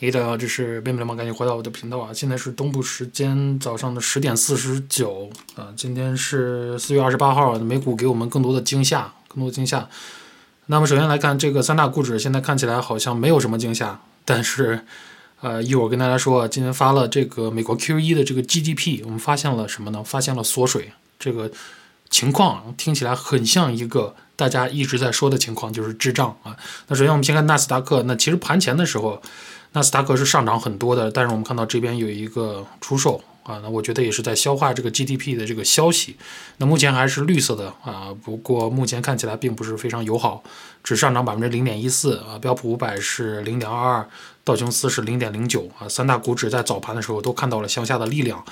嘿，大家好，这是贝贝流氓，赶紧回到我的频道啊！现在是东部时间早上的十点四十九啊，今天是四月二十八号，美股给我们更多的惊吓，更多的惊吓。那么首先来看这个三大股指，现在看起来好像没有什么惊吓，但是呃，一会儿跟大家说，今天发了这个美国 Q 一的这个 GDP，我们发现了什么呢？发现了缩水，这个情况听起来很像一个大家一直在说的情况，就是滞胀啊。那首先我们先看纳斯达克，那其实盘前的时候。纳斯达克是上涨很多的，但是我们看到这边有一个出售啊，那我觉得也是在消化这个 GDP 的这个消息。那目前还是绿色的啊，不过目前看起来并不是非常友好，只上涨百分之零点一四啊，标普五百是零点二二，道琼斯是零点零九啊，三大股指在早盘的时候都看到了向下的力量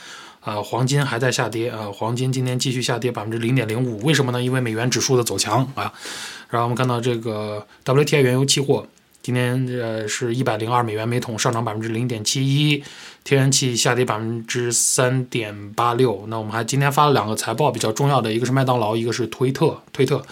啊，黄金还在下跌啊，黄金今天继续下跌百分之零点零五，为什么呢？因为美元指数的走强啊。然后我们看到这个 WTI 原油期货。今天呃是一百零二美元每桶，上涨百分之零点七一，天然气下跌百分之三点八六。那我们还今天发了两个财报比较重要的，一个是麦当劳，一个是推特。推特，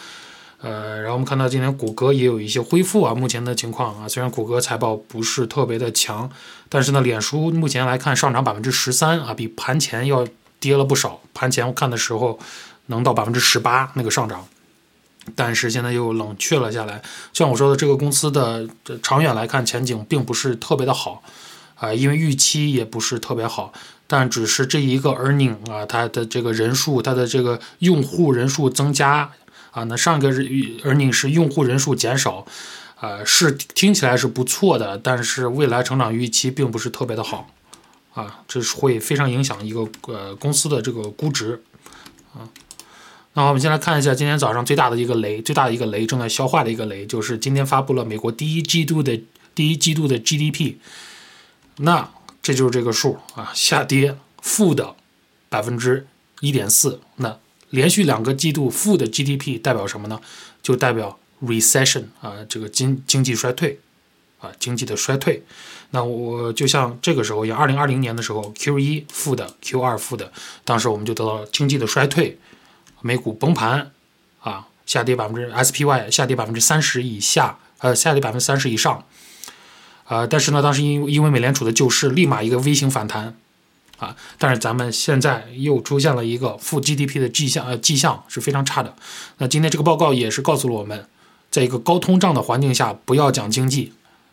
呃，然后我们看到今天谷歌也有一些恢复啊，目前的情况啊，虽然谷歌财报不是特别的强，但是呢，脸书目前来看上涨百分之十三啊，比盘前要跌了不少。盘前我看的时候能到百分之十八那个上涨。但是现在又冷却了下来，像我说的，这个公司的长远来看前景并不是特别的好，啊，因为预期也不是特别好，但只是这一个 earning 啊，它的这个人数，它的这个用户人数增加啊，那上一个 earning 是用户人数减少，啊，是听起来是不错的，但是未来成长预期并不是特别的好，啊，这是会非常影响一个呃公司的这个估值，啊。那我们先来看一下今天早上最大的一个雷，最大的一个雷正在消化的一个雷，就是今天发布了美国第一季度的第一季度的 GDP，那这就是这个数啊，下跌负的百分之一点四，那连续两个季度负的 GDP 代表什么呢？就代表 recession 啊，这个经经济衰退啊，经济的衰退。那我就像这个时候一样，二零二零年的时候 Q 一负的，Q 二负的，当时我们就得到了经济的衰退。美股崩盘，啊，下跌百分之 SPY 下跌百分之三十以下，呃，下跌百分之三十以上，啊，但是呢，当时因因为美联储的救市，立马一个 V 型反弹，啊，但是咱们现在又出现了一个负 GDP 的迹象，呃，迹象是非常差的。那今天这个报告也是告诉了我们，在一个高通胀的环境下，不要讲经济，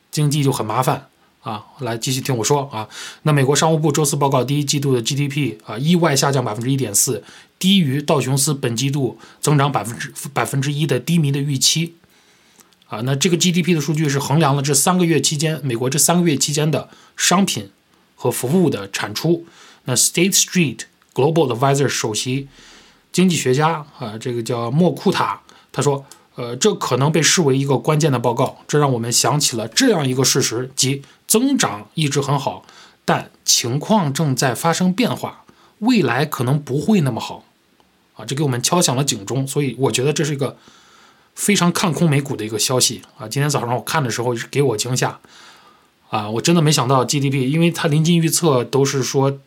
经济就很麻烦。啊，来继续听我说啊。那美国商务部周四报告，第一季度的 GDP 啊，意外下降百分之一点四，低于道琼斯本季度增长百分之百分之一的低迷的预期。啊，那这个 GDP 的数据是衡量了这三个月期间美国这三个月期间的商品和服务的产出。那 State Street Global Advisor 首席经济学家啊，这个叫莫库塔，他说。呃，这可能被视为一个关键的报告，这让我们想起了这样一个事实，即增长一直很好，但情况正在发生变化，未来可能不会那么好，啊，这给我们敲响了警钟，所以我觉得这是一个非常看空美股的一个消息啊。今天早上我看的时候给我惊吓，啊，我真的没想到 GDP，因为它临近预测都是说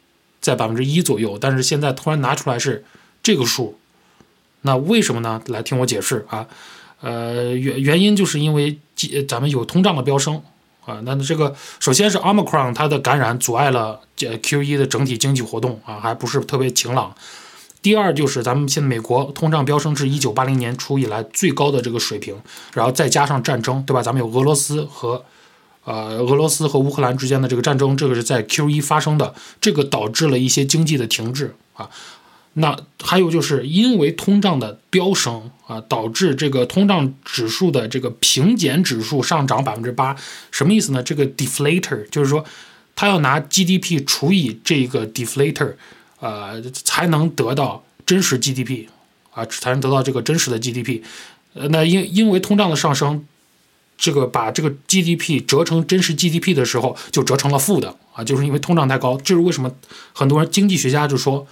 在百分之一左右，但是现在突然拿出来是这个数。那为什么呢？来听我解释啊，呃，原原因就是因为咱们有通胀的飙升啊。那这个首先是 Omicron 它的感染阻碍了 Q 一的整体经济活动啊，还不是特别晴朗。第二就是咱们现在美国通胀飙升至一九八零年初以来最高的这个水平，然后再加上战争，对吧？咱们有俄罗斯和呃俄罗斯和乌克兰之间的这个战争，这个是在 Q 一发生的，这个导致了一些经济的停滞啊。那还有就是因为通胀的飙升啊，导致这个通胀指数的这个平减指数上涨百分之八，什么意思呢？这个 deflator 就是说，他要拿 GDP 除以这个 deflator，呃，才能得到真实 GDP 啊，才能得到这个真实的 GDP。呃，那因因为通胀的上升，这个把这个 GDP 折成真实 GDP 的时候，就折成了负的啊，就是因为通胀太高。这是为什么？很多人经济学家就说。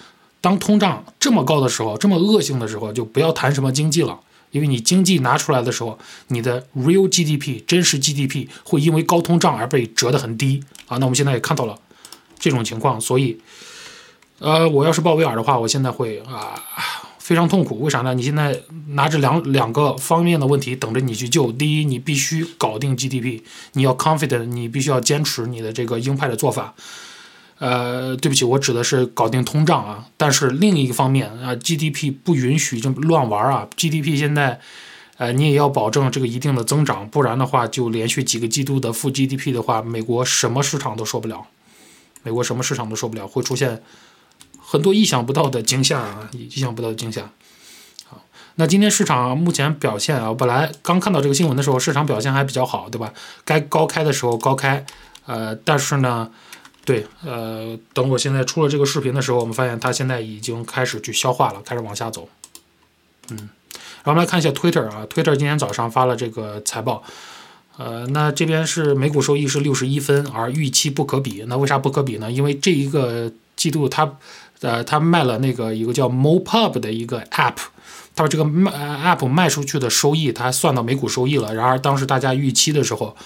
当通胀这么高的时候，这么恶性的时候，就不要谈什么经济了，因为你经济拿出来的时候，你的 real GDP 真实 GDP 会因为高通胀而被折得很低啊。那我们现在也看到了这种情况，所以，呃，我要是鲍威尔的话，我现在会啊非常痛苦。为啥呢？你现在拿着两两个方面的问题等着你去救。第一，你必须搞定 GDP，你要 confident，你必须要坚持你的这个鹰派的做法。呃，对不起，我指的是搞定通胀啊。但是另一方面啊，GDP 不允许这么乱玩啊。GDP 现在，呃，你也要保证这个一定的增长，不然的话，就连续几个季度的负 GDP 的话，美国什么市场都受不了。美国什么市场都受不了，会出现很多意想不到的惊吓啊！意想不到的惊吓。好，那今天市场目前表现啊，本来刚看到这个新闻的时候，市场表现还比较好，对吧？该高开的时候高开，呃，但是呢。对，呃，等我现在出了这个视频的时候，我们发现它现在已经开始去消化了，开始往下走。嗯，然后我们来看一下 Twitter 啊，Twitter 今天早上发了这个财报，呃，那这边是每股收益是六十一分，而预期不可比。那为啥不可比呢？因为这一个季度它，呃，它卖了那个一个叫 MoPub 的一个 App，它把这个卖 App 卖出去的收益，它算到每股收益了。然而当时大家预期的时候。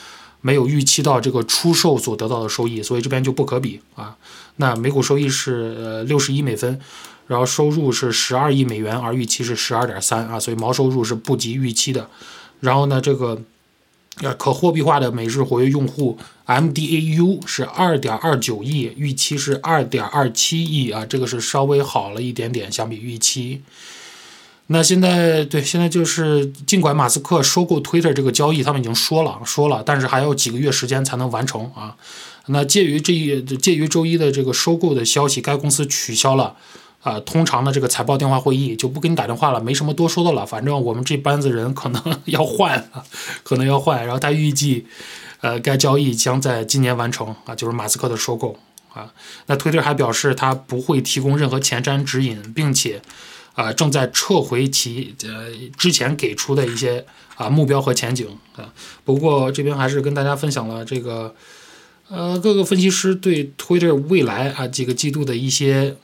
没有预期到这个出售所得到的收益，所以这边就不可比啊。那每股收益是呃六十一美分，然后收入是十二亿美元，而预期是十二点三啊，所以毛收入是不及预期的。然后呢，这个呃可货币化的每日活跃用户 MDAU 是二点二九亿，预期是二点二七亿啊，这个是稍微好了一点点，相比预期。那现在对，现在就是尽管马斯克收购 Twitter 这个交易，他们已经说了说了，但是还有几个月时间才能完成啊。那介于这一介于周一的这个收购的消息，该公司取消了啊通常的这个财报电话会议，就不给你打电话了，没什么多说的了。反正我们这班子人可能要换啊，可能要换。然后他预计，呃，该交易将在今年完成啊，就是马斯克的收购啊。那 Twitter 还表示，他不会提供任何前瞻指引，并且。啊，正在撤回其呃之前给出的一些啊目标和前景啊。不过这边还是跟大家分享了这个呃各个分析师对 Twitter 未来啊几个季度的一些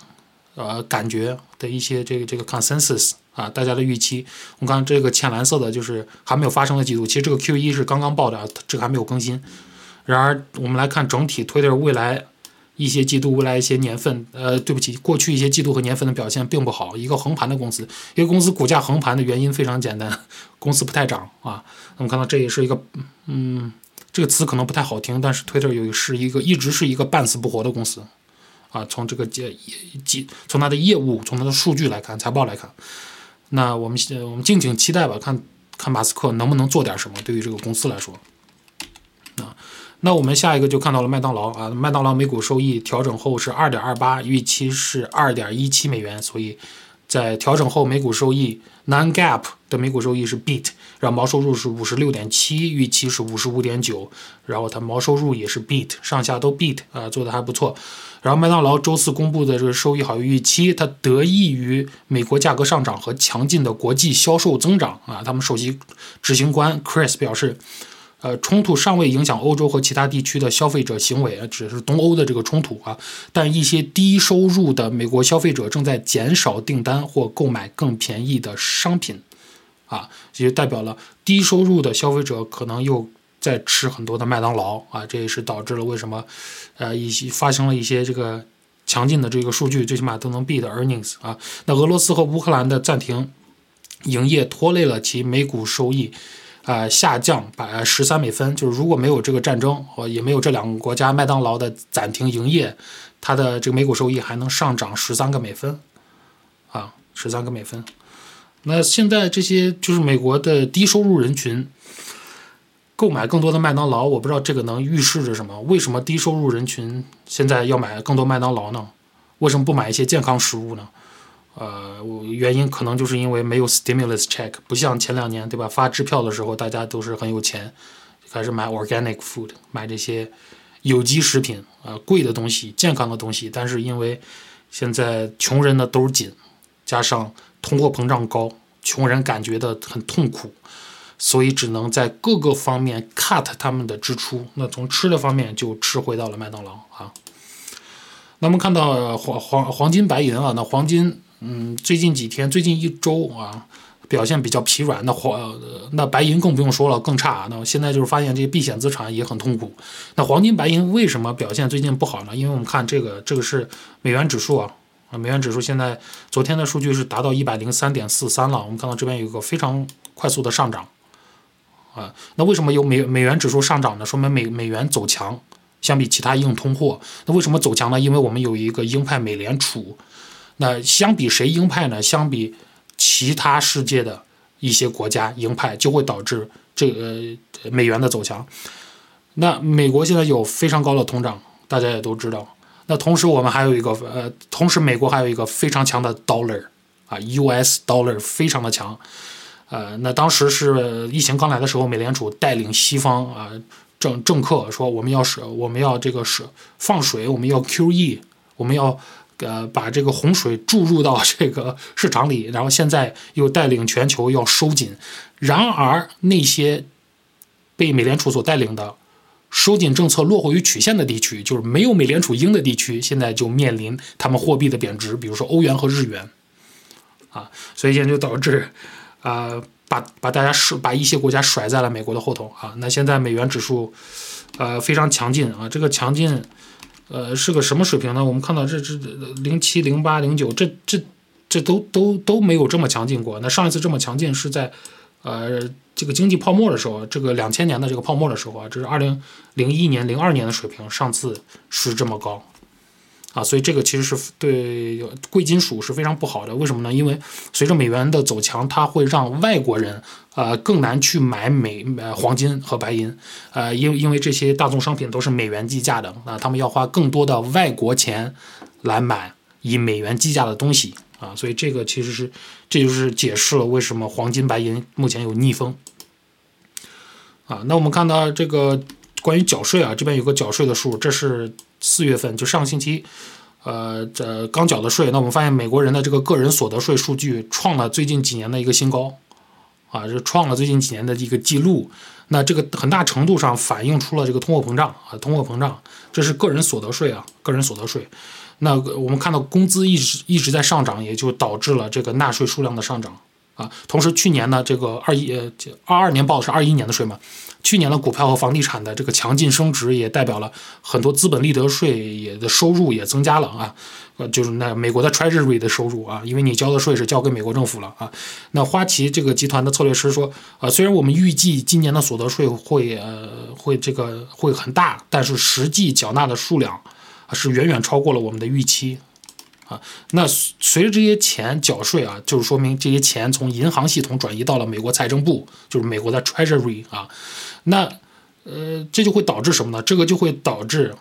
呃感觉的一些这个这个 consensus 啊，大家的预期。我看这个浅蓝色的就是还没有发生的季度，其实这个 Q 一是刚刚报的啊，这个还没有更新。然而我们来看整体 Twitter 未来。一些季度未来一些年份，呃，对不起，过去一些季度和年份的表现并不好。一个横盘的公司，一个公司股价横盘的原因非常简单，公司不太涨啊。我们看到这也是一个，嗯，这个词可能不太好听，但是 Twitter 有是一个一直是一个半死不活的公司啊。从这个业业从它的业务，从它的数据来看，财报来看，那我们我们敬请期待吧，看看马斯克能不能做点什么，对于这个公司来说。那我们下一个就看到了麦当劳啊，麦当劳每股收益调整后是二点二八，预期是二点一七美元，所以在调整后每股收益 non-GAAP 的每股收益是 beat，然后毛收入是五十六点七，预期是五十五点九，然后它毛收入也是 beat，上下都 beat 啊，做的还不错。然后麦当劳周四公布的这个收益好于预期，它得益于美国价格上涨和强劲的国际销售增长啊。他们首席执行官 Chris 表示。呃，冲突尚未影响欧洲和其他地区的消费者行为，只是东欧的这个冲突啊。但一些低收入的美国消费者正在减少订单或购买更便宜的商品，啊，也代表了低收入的消费者可能又在吃很多的麦当劳啊。这也是导致了为什么，呃，一些发生了一些这个强劲的这个数据，最起码都能 beat earnings 啊。那俄罗斯和乌克兰的暂停营业拖累了其每股收益。啊，下降百十三美分，就是如果没有这个战争，或也没有这两个国家麦当劳的暂停营业，它的这个每股收益还能上涨十三个美分，啊，十三个美分。那现在这些就是美国的低收入人群购买更多的麦当劳，我不知道这个能预示着什么？为什么低收入人群现在要买更多麦当劳呢？为什么不买一些健康食物呢？呃，原因可能就是因为没有 stimulus check，不像前两年，对吧？发支票的时候，大家都是很有钱，开始买 organic food，买这些有机食品，啊，贵的东西，健康的东西。但是因为现在穷人的兜紧，加上通货膨胀高，穷人感觉的很痛苦，所以只能在各个方面 cut 他们的支出。那从吃的方面就吃回到了麦当劳啊。那么看到黄黄黄金白银啊，那黄金。嗯，最近几天，最近一周啊，表现比较疲软。那黄，那白银更不用说了，更差。那现在就是发现这些避险资产也很痛苦。那黄金、白银为什么表现最近不好呢？因为我们看这个，这个是美元指数啊，啊，美元指数现在昨天的数据是达到一百零三点四三了。我们看到这边有一个非常快速的上涨，啊，那为什么有美美元指数上涨呢？说明美美元走强，相比其他硬通货。那为什么走强呢？因为我们有一个鹰派美联储。那相比谁鹰派呢？相比其他世界的一些国家鹰派，就会导致这个美元的走强。那美国现在有非常高的通胀，大家也都知道。那同时，我们还有一个呃，同时美国还有一个非常强的 dollar 啊，US dollar 非常的强。呃，那当时是疫情刚来的时候，美联储带领西方啊政政客说，我们要是我们要这个是放水，我们要 QE，我们要呃把这个洪水注入到这个市场里，然后现在又带领全球要收紧。然而那些被美联储所带领的。收紧政策落后于曲线的地区，就是没有美联储鹰的地区，现在就面临他们货币的贬值，比如说欧元和日元，啊，所以现在就导致，啊，把把大家甩，把一些国家甩在了美国的后头啊。那现在美元指数，呃，非常强劲啊，这个强劲，呃，是个什么水平呢？我们看到这这零七、零八、零九，这这这都都都没有这么强劲过。那上一次这么强劲是在，呃。这个经济泡沫的时候，这个两千年的这个泡沫的时候啊，这是二零零一年、零二年的水平，上次是这么高，啊，所以这个其实是对贵金属是非常不好的。为什么呢？因为随着美元的走强，它会让外国人呃更难去买美呃黄金和白银，呃，因因为这些大宗商品都是美元计价的啊，他们要花更多的外国钱来买以美元计价的东西。啊，所以这个其实是，这就是解释了为什么黄金、白银目前有逆风。啊，那我们看到这个关于缴税啊，这边有个缴税的数，这是四月份就上个星期，呃，这刚缴的税。那我们发现美国人的这个个人所得税数据创了最近几年的一个新高，啊，是创了最近几年的一个记录。那这个很大程度上反映出了这个通货膨胀啊，通货膨胀，这是个人所得税啊，个人所得税。那我们看到工资一直一直在上涨，也就导致了这个纳税数量的上涨啊。同时，去年呢，这个二一呃二二年报是二一年的税嘛，去年的股票和房地产的这个强劲升值，也代表了很多资本利得税也的收入也增加了啊。呃，就是那美国的 Treasury 的收入啊，因为你交的税是交给美国政府了啊。那花旗这个集团的策略师说，啊，虽然我们预计今年的所得税会呃会这个会很大，但是实际缴纳的数量。是远远超过了我们的预期，啊，那随着这些钱缴税啊，就是说明这些钱从银行系统转移到了美国财政部，就是美国的 Treasury 啊，那呃，这就会导致什么呢？这个就会导致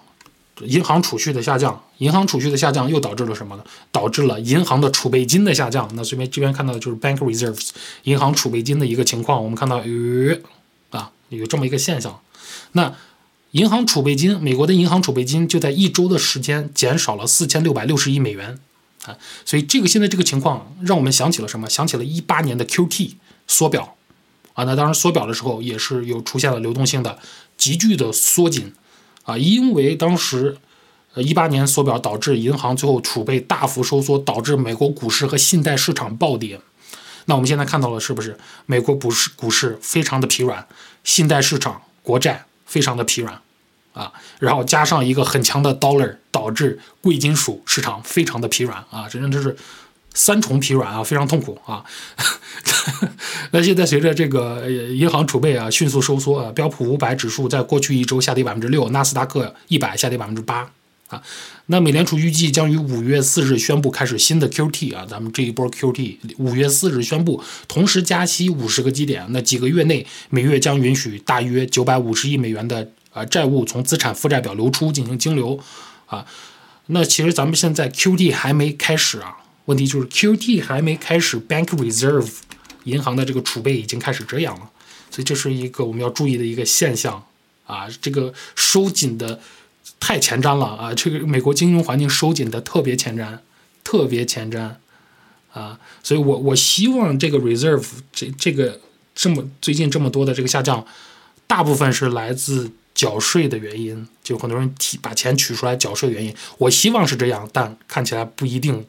银行储蓄的下降，银行储蓄的下降又导致了什么呢？导致了银行的储备金的下降。那这边这边看到的就是 Bank Reserves 银行储备金的一个情况，我们看到呃啊有这么一个现象，那。银行储备金，美国的银行储备金就在一周的时间减少了四千六百六十亿美元啊，所以这个现在这个情况让我们想起了什么？想起了一八年的 QT 缩表啊，那当然缩表的时候也是有出现了流动性的急剧的缩紧啊，因为当时呃一八年缩表导致银行最后储备大幅收缩，导致美国股市和信贷市场暴跌。那我们现在看到了是不是美国股市股市非常的疲软，信贷市场国债。非常的疲软，啊，然后加上一个很强的 dollar，导致贵金属市场非常的疲软啊，真正就是三重疲软啊，非常痛苦啊。那现在随着这个银行储备啊迅速收缩啊，标普五百指数在过去一周下跌百分之六，纳斯达克一百下跌百分之八。啊，那美联储预计将于五月四日宣布开始新的 QT 啊，咱们这一波 QT 五月四日宣布，同时加息五十个基点。那几个月内，每月将允许大约九百五十亿美元的呃债务从资产负债表流出进行净流啊。那其实咱们现在 QT 还没开始啊，问题就是 QT 还没开始，Bank Reserve 银行的这个储备已经开始这样了，所以这是一个我们要注意的一个现象啊，这个收紧的。太前瞻了啊！这个美国金融环境收紧的特别前瞻，特别前瞻啊！所以我我希望这个 reserve 这这个这么最近这么多的这个下降，大部分是来自缴税的原因，就很多人提把钱取出来缴税的原因。我希望是这样，但看起来不一定，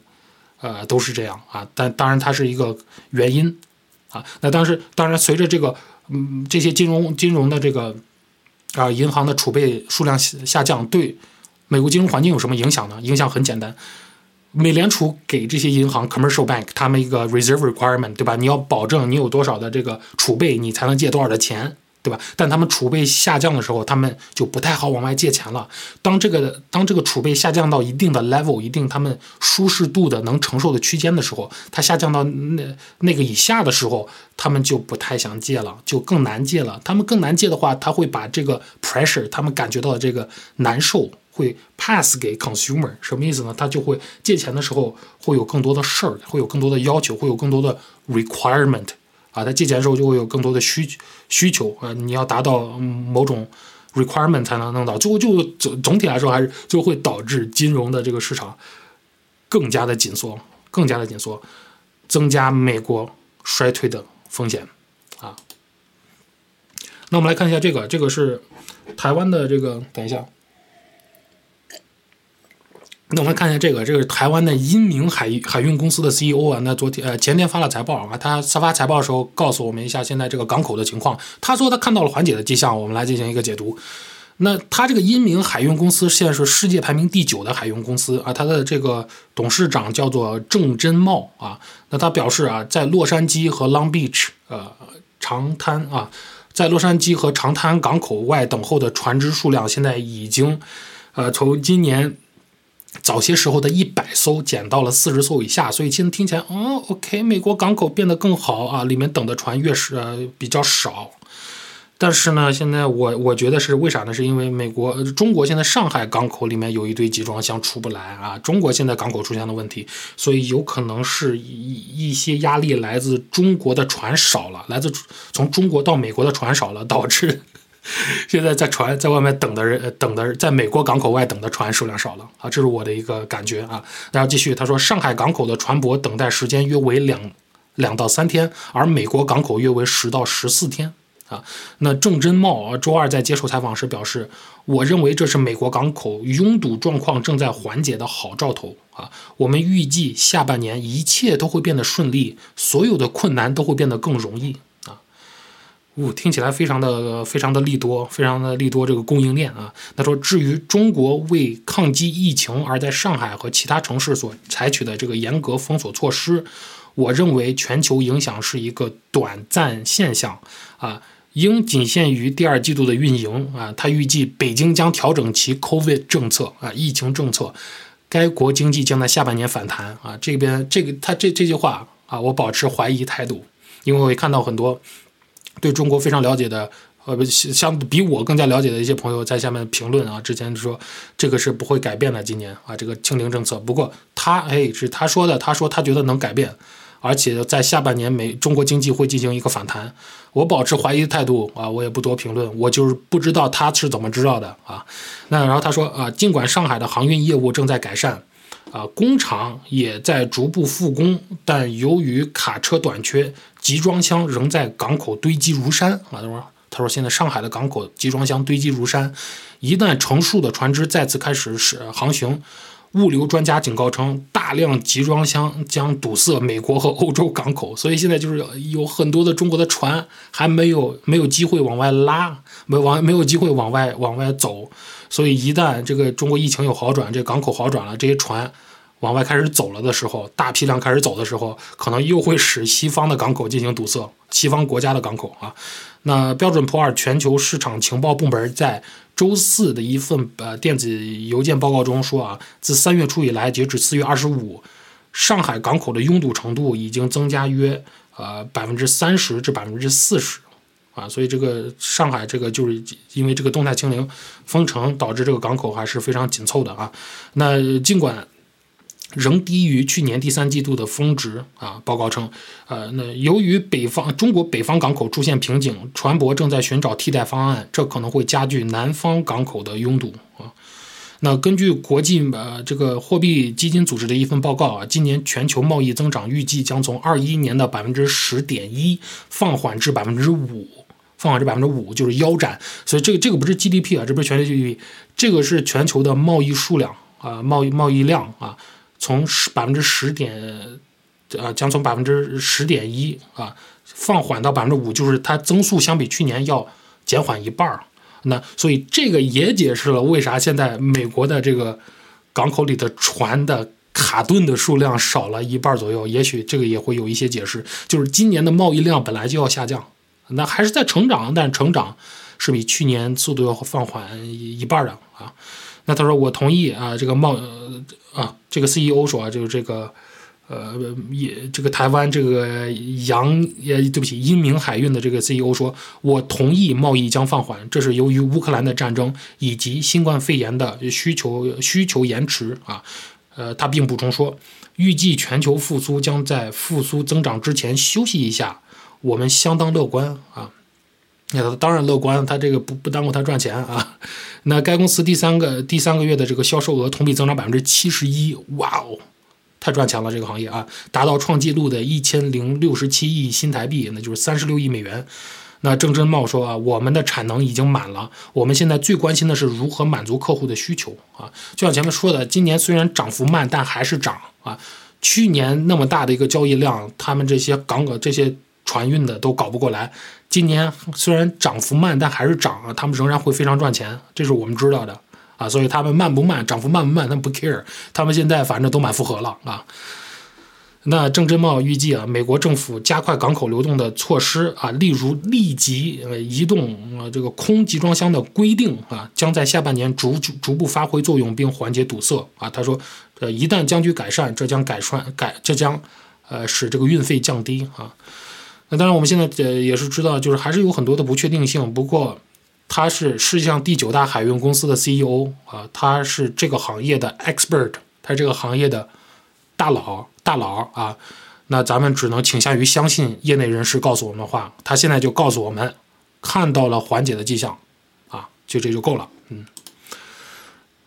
呃，都是这样啊。但当然它是一个原因啊。那当时当然随着这个嗯这些金融金融的这个。啊，银行的储备数量下降，对美国金融环境有什么影响呢？影响很简单，美联储给这些银行 commercial bank 他们一个 reserve requirement，对吧？你要保证你有多少的这个储备，你才能借多少的钱。对吧？但他们储备下降的时候，他们就不太好往外借钱了。当这个当这个储备下降到一定的 level，一定他们舒适度的能承受的区间的时候，它下降到那那个以下的时候，他们就不太想借了，就更难借了。他们更难借的话，他会把这个 pressure，他们感觉到的这个难受，会 pass 给 consumer。什么意思呢？他就会借钱的时候会有更多的事儿，会有更多的要求，会有更多的 requirement。啊，他借钱的时候就会有更多的需需求啊，你要达到某种 requirement 才能弄到，最后就总总体来说还是就会导致金融的这个市场更加的紧缩，更加的紧缩，增加美国衰退的风险啊。那我们来看一下这个，这个是台湾的这个，等一下。那我们看一下这个，这是台湾的英明海海运公司的 CEO 啊。那昨天呃前天发了财报啊，他发财报的时候告诉我们一下现在这个港口的情况。他说他看到了缓解的迹象，我们来进行一个解读。那他这个英明海运公司现在是世界排名第九的海运公司啊，他的这个董事长叫做郑真茂啊。那他表示啊，在洛杉矶和 Long Beach 呃长滩啊，在洛杉矶和长滩港口外等候的船只数量现在已经呃从今年。早些时候的一百艘减到了四十艘以下，所以现在听起来，哦，OK，美国港口变得更好啊，里面等的船越是呃比较少。但是呢，现在我我觉得是为啥呢？是因为美国中国现在上海港口里面有一堆集装箱出不来啊，中国现在港口出现了问题，所以有可能是一一些压力来自中国的船少了，来自从中国到美国的船少了，导致。现在在船在外面等的人，等的在美国港口外等的船数量少了啊，这是我的一个感觉啊。然后继续，他说上海港口的船舶等待时间约为两两到三天，而美国港口约为十到十四天啊。那郑真茂啊，周二在接受采访时表示，我认为这是美国港口拥堵状况正在缓解的好兆头啊。我们预计下半年一切都会变得顺利，所有的困难都会变得更容易。呜，听起来非常的非常的利多，非常的利多这个供应链啊。他说，至于中国为抗击疫情而在上海和其他城市所采取的这个严格封锁措施，我认为全球影响是一个短暂现象啊，应仅限于第二季度的运营啊。他预计北京将调整其 COVID 政策啊，疫情政策，该国经济将在下半年反弹啊。这边这个他这这句话啊，我保持怀疑态度，因为我看到很多。对中国非常了解的，呃，相比我更加了解的一些朋友在下面评论啊，之前说这个是不会改变的，今年啊，这个清零政策。不过他哎，是他说的，他说他觉得能改变，而且在下半年美中国经济会进行一个反弹。我保持怀疑态度啊，我也不多评论，我就是不知道他是怎么知道的啊。那然后他说啊，尽管上海的航运业务正在改善。啊，工厂也在逐步复工，但由于卡车短缺，集装箱仍在港口堆积如山。啊，他说：“他说现在上海的港口集装箱堆积如山，一旦成数的船只再次开始是航行，物流专家警告称，大量集装箱将堵塞美国和欧洲港口。所以现在就是有很多的中国的船还没有没有机会往外拉，没往没有机会往外往外走。所以一旦这个中国疫情有好转，这港口好转了，这些船。”往外开始走了的时候，大批量开始走的时候，可能又会使西方的港口进行堵塞，西方国家的港口啊。那标准普尔全球市场情报部门在周四的一份呃电子邮件报告中说啊，自三月初以来，截止四月二十五，上海港口的拥堵程度已经增加约呃百分之三十至百分之四十啊。所以这个上海这个就是因为这个动态清零封城，导致这个港口还是非常紧凑的啊。那尽管。仍低于去年第三季度的峰值啊！报告称，呃，那由于北方中国北方港口出现瓶颈，船舶正在寻找替代方案，这可能会加剧南方港口的拥堵啊。那根据国际呃这个货币基金组织的一份报告啊，今年全球贸易增长预计将从二一年的百分之十点一放缓至百分之五，放缓至百分之五就是腰斩。所以这个这个不是 GDP 啊，这不是全球 GDP，这个是全球的贸易数量啊，贸易贸易量啊。从十百分之十点，呃，将从百分之十点一啊放缓到百分之五，就是它增速相比去年要减缓一半儿。那所以这个也解释了为啥现在美国的这个港口里的船的卡顿的数量少了一半左右，也许这个也会有一些解释。就是今年的贸易量本来就要下降，那还是在成长，但成长是比去年速度要放缓一半的啊。那他说我同意啊，这个贸啊，这个 CEO 说啊就是这个。呃，也这个台湾这个洋呃对不起，英明海运的这个 CEO 说，我同意贸易将放缓，这是由于乌克兰的战争以及新冠肺炎的需求需求延迟啊。呃，他并补充说，预计全球复苏将在复苏增长之前休息一下，我们相当乐观啊。那当然乐观，他这个不不耽误他赚钱啊。那该公司第三个第三个月的这个销售额同比增长百分之七十一，哇哦！太赚钱了，这个行业啊，达到创纪录的一千零六十七亿新台币，那就是三十六亿美元。那郑真茂说啊，我们的产能已经满了，我们现在最关心的是如何满足客户的需求啊。就像前面说的，今年虽然涨幅慢，但还是涨啊。去年那么大的一个交易量，他们这些港口这些船运的都搞不过来。今年虽然涨幅慢，但还是涨啊，他们仍然会非常赚钱，这是我们知道的。啊，所以他们慢不慢，涨幅慢不慢，他们不 care，他们现在反正都满负荷了啊。那郑振茂预计啊，美国政府加快港口流动的措施啊，例如立即呃移动呃这个空集装箱的规定啊，将在下半年逐逐步发挥作用，并缓解堵塞啊。他说，呃，一旦僵局改善，这将改善改，这将呃使这个运费降低啊。那当然，我们现在呃也是知道，就是还是有很多的不确定性，不过。他是世界上第九大海运公司的 CEO 啊，他是这个行业的 expert，他是这个行业的大佬大佬啊。那咱们只能倾向于相信业内人士告诉我们的话。他现在就告诉我们，看到了缓解的迹象啊，就这就够了。嗯。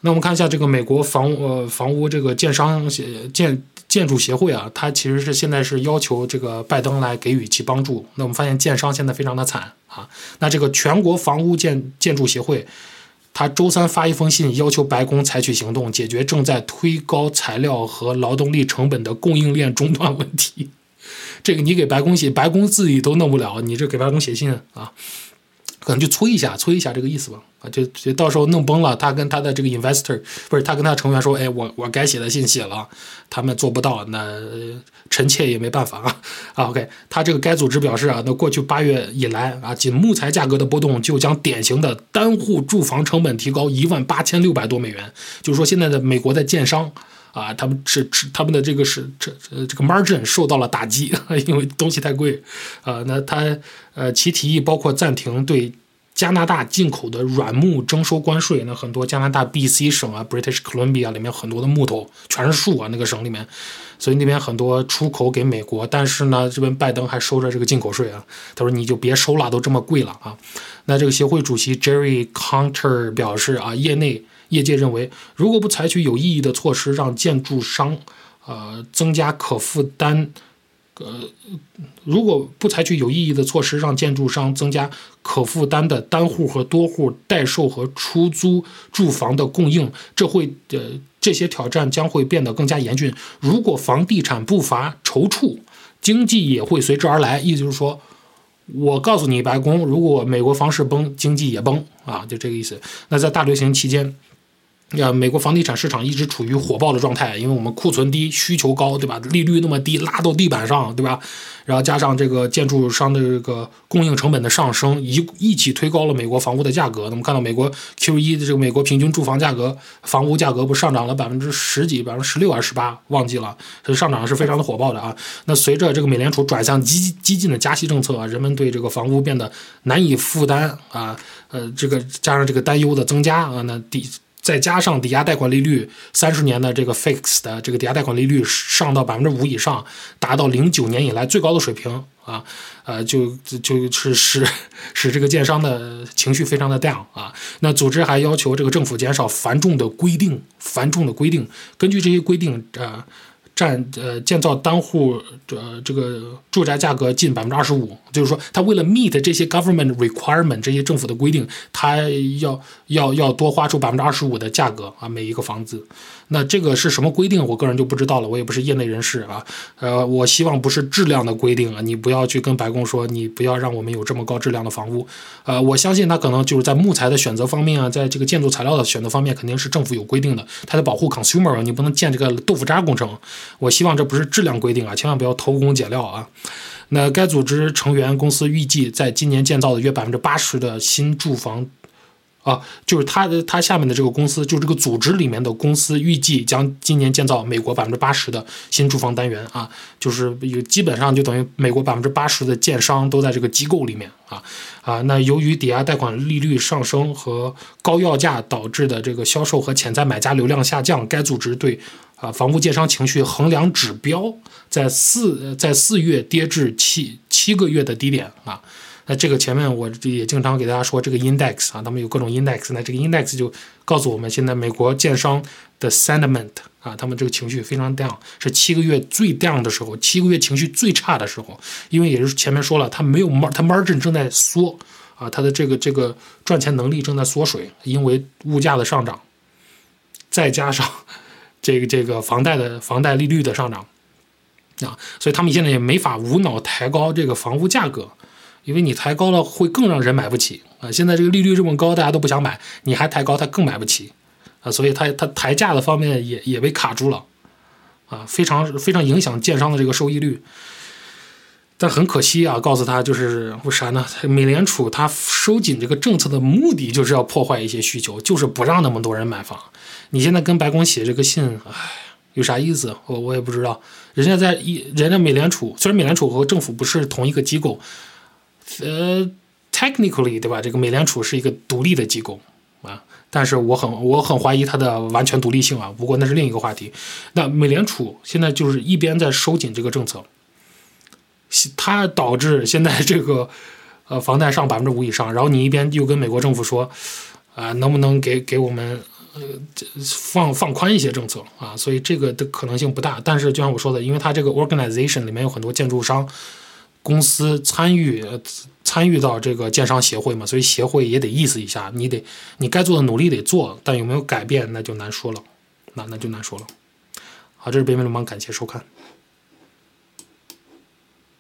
那我们看一下这个美国房呃房屋这个建商建。建筑协会啊，它其实是现在是要求这个拜登来给予其帮助。那我们发现建商现在非常的惨啊。那这个全国房屋建建筑协会，他周三发一封信，要求白宫采取行动，解决正在推高材料和劳动力成本的供应链中断问题。这个你给白宫写，白宫自己都弄不了，你这给白宫写信啊？可能就催一下，催一下这个意思吧，啊，就就到时候弄崩了，他跟他的这个 investor 不是他跟他成员说，哎，我我该写的信写了，他们做不到，那臣妾也没办法啊，啊，OK，他这个该组织表示啊，那过去八月以来啊，仅木材价格的波动就将典型的单户住房成本提高一万八千六百多美元，就是说现在的美国的建商。啊，他们是他们的这个是这呃这个 margin 受到了打击，因为东西太贵，啊，那他呃其提议包括暂停对加拿大进口的软木征收关税，那很多加拿大 BC 省啊，British Columbia 里面很多的木头全是树啊，那个省里面，所以那边很多出口给美国，但是呢，这边拜登还收着这个进口税啊，他说你就别收了，都这么贵了啊，那这个协会主席 Jerry Counter 表示啊，业内。业界认为，如果不采取有意义的措施，让建筑商，呃，增加可负担，呃，如果不采取有意义的措施，让建筑商增加可负担的单户和多户代售和出租住房的供应，这会，呃，这些挑战将会变得更加严峻。如果房地产步伐踌躇，经济也会随之而来。意思就是说，我告诉你，白宫，如果美国房市崩，经济也崩啊，就这个意思。那在大流行期间。呀，美国房地产市场一直处于火爆的状态，因为我们库存低，需求高，对吧？利率那么低，拉到地板上，对吧？然后加上这个建筑商的这个供应成本的上升，一一起推高了美国房屋的价格。那么看到美国 Q 一的这个美国平均住房价格，房屋价格不上涨了百分之十几，百分之十六还是十八，忘记了，所以上涨是非常的火爆的啊。那随着这个美联储转向激激进的加息政策啊，人们对这个房屋变得难以负担啊，呃，这个加上这个担忧的增加啊，那第。再加上抵押贷款利率三十年的这个 fix 的这个抵押贷款利率上到百分之五以上，达到零九年以来最高的水平啊，呃，就就是使使这个建商的情绪非常的 down 啊。那组织还要求这个政府减少繁重的规定，繁重的规定。根据这些规定，呃，占呃建造单户呃这个住宅价格近百分之二十五，就是说他为了 meet 这些 government requirement 这些政府的规定，他要要要多花出百分之二十五的价格啊每一个房子。那这个是什么规定？我个人就不知道了，我也不是业内人士啊。呃，我希望不是质量的规定啊，你不要去跟白宫说，你不要让我们有这么高质量的房屋。呃，我相信他可能就是在木材的选择方面啊，在这个建筑材料的选择方面，肯定是政府有规定的，它得保护 consumer，你不能建这个豆腐渣工程。我希望这不是质量规定啊，千万不要偷工减料啊。那该组织成员公司预计在今年建造的约百分之八十的新住房。啊，就是他的他下面的这个公司，就这个组织里面的公司，预计将今年建造美国百分之八十的新住房单元啊，就是有基本上就等于美国百分之八十的建商都在这个机构里面啊啊。那由于抵押贷款利率上升和高要价导致的这个销售和潜在买家流量下降，该组织对啊房屋建商情绪衡量指标在四在四月跌至七七个月的低点啊。那这个前面我也经常给大家说这个 index 啊，他们有各种 index，那这个 index 就告诉我们，现在美国建商的 sentiment 啊，他们这个情绪非常 down，是七个月最 down 的时候，七个月情绪最差的时候，因为也是前面说了，它没有 mar，它 margin 正在缩啊，它的这个这个赚钱能力正在缩水，因为物价的上涨，再加上 这个这个房贷的房贷利率的上涨啊，所以他们现在也没法无脑抬高这个房屋价格。因为你抬高了，会更让人买不起啊！现在这个利率这么高，大家都不想买，你还抬高，他更买不起啊！所以他他抬价的方面也也被卡住了啊，非常非常影响建商的这个收益率。但很可惜啊，告诉他就是为啥呢？美联储它收紧这个政策的目的就是要破坏一些需求，就是不让那么多人买房。你现在跟白宫写这个信，唉，有啥意思？我我也不知道。人家在一，人家美联储虽然美联储和政府不是同一个机构。呃，technically，对吧？这个美联储是一个独立的机构啊，但是我很我很怀疑它的完全独立性啊。不过那是另一个话题。那美联储现在就是一边在收紧这个政策，它导致现在这个呃房贷上百分之五以上，然后你一边又跟美国政府说啊，能不能给给我们呃放放宽一些政策啊？所以这个的可能性不大。但是就像我说的，因为它这个 organization 里面有很多建筑商。公司参与参与到这个建商协会嘛，所以协会也得意思一下，你得你该做的努力得做，但有没有改变那就难说了，那那就难说了。好，这是北美流氓，感谢收看。